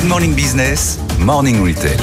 Good Morning Business, Morning Retail.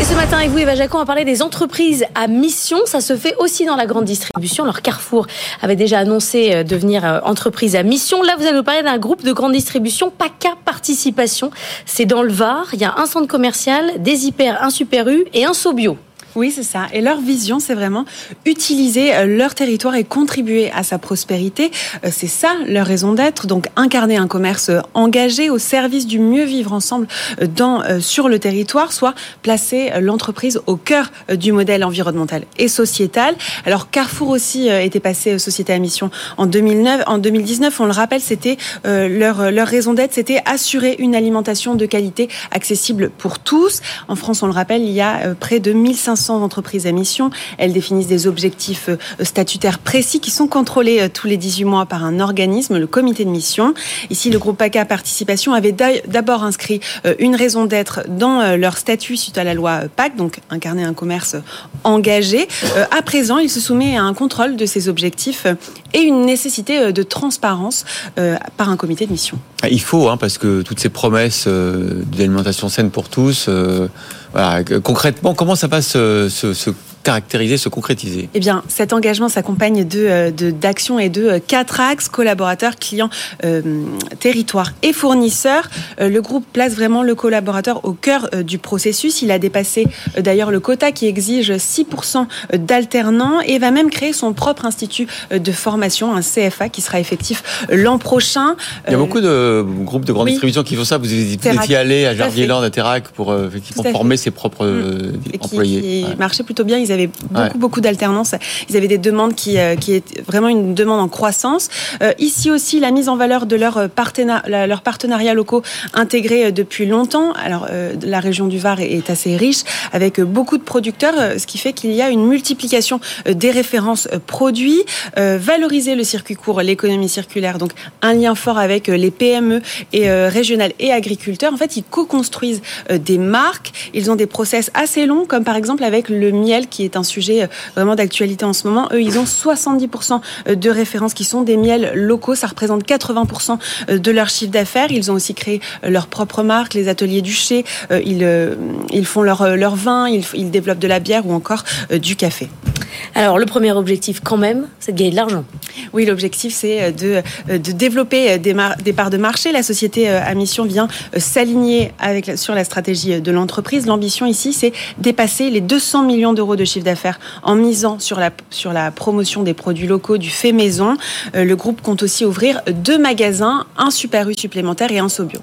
Et ce matin, avec vous, Eva Jacon, on va parler des entreprises à mission. Ça se fait aussi dans la grande distribution. Alors, Carrefour avait déjà annoncé euh, devenir euh, entreprise à mission. Là, vous allez nous parler d'un groupe de grande distribution, PACA Participation. C'est dans le Var. Il y a un centre commercial, des hyper, un super U et un Sobio. Oui, c'est ça. Et leur vision, c'est vraiment utiliser euh, leur territoire et contribuer à sa prospérité. Euh, c'est ça leur raison d'être. Donc incarner un commerce euh, engagé au service du mieux vivre ensemble dans, sur le territoire, soit placer l'entreprise au cœur du modèle environnemental et sociétal. Alors Carrefour aussi était passé société à mission en 2009, en 2019. On le rappelle, c'était leur leur raison d'être, c'était assurer une alimentation de qualité accessible pour tous. En France, on le rappelle, il y a près de 1500 500 entreprises à mission. Elles définissent des objectifs euh, statutaires précis qui sont contrôlés euh, tous les 18 mois par un organisme, le comité de mission. Ici, le groupe PACA Participation avait d'abord inscrit euh, une raison d'être dans leur statut suite à la loi PAC, donc incarner un commerce engagé. À présent, il se soumet à un contrôle de ces objectifs et une nécessité de transparence par un comité de mission. Il faut, hein, parce que toutes ces promesses d'alimentation saine pour tous, concrètement, comment ça va se, se, se caractériser, se concrétiser Eh bien, cet engagement s'accompagne de euh, d'actions et de euh, quatre axes collaborateurs, clients, euh, territoires et fournisseurs. le groupe place vraiment le collaborateur au cœur du processus. Il a dépassé d'ailleurs le quota qui exige 6% d'alternants et va même créer son propre institut de formation, un CFA, qui sera effectif l'an prochain. Il y a beaucoup de groupes de grande distribution qui font ça. Vous étiez allé à Jardier-Land, à Terrac, pour effectivement former ses propres mm. employés. Qui, qui marchait plutôt bien. Ils avaient beaucoup, beaucoup d'alternance. Ils avaient des demandes qui, euh, qui est vraiment une demande en croissance. Euh, ici aussi, la mise en valeur de leurs partenariats, leurs partenariats locaux intégrés euh, depuis longtemps. Alors, la région du Var est assez riche avec beaucoup de producteurs, ce qui fait qu'il y a une multiplication des références produits, valoriser le circuit court, l'économie circulaire, donc un lien fort avec les PME et régionales et agriculteurs. En fait, ils co-construisent des marques. Ils ont des process assez longs, comme par exemple avec le miel qui est un sujet euh, vraiment d'actualité en ce moment. Eux, ils ont 70% euh, de références qui sont des miels locaux. Ça représente 80% euh, de leur chiffre d'affaires. Ils ont aussi créé leur propre marque, les ateliers du Chez. Ils, ils font leur, leur vin, ils, ils développent de la bière ou encore du café. Alors, le premier objectif, quand même, c'est de gagner de l'argent. Oui, l'objectif, c'est de, de développer des, des, parts de marché. La société à mission vient s'aligner sur la stratégie de l'entreprise. L'ambition ici, c'est dépasser les 200 millions d'euros de chiffre d'affaires en misant sur la, promotion des produits locaux, du fait maison. Euh, le groupe compte aussi ouvrir deux magasins, un Super U supplémentaire et un Sobio.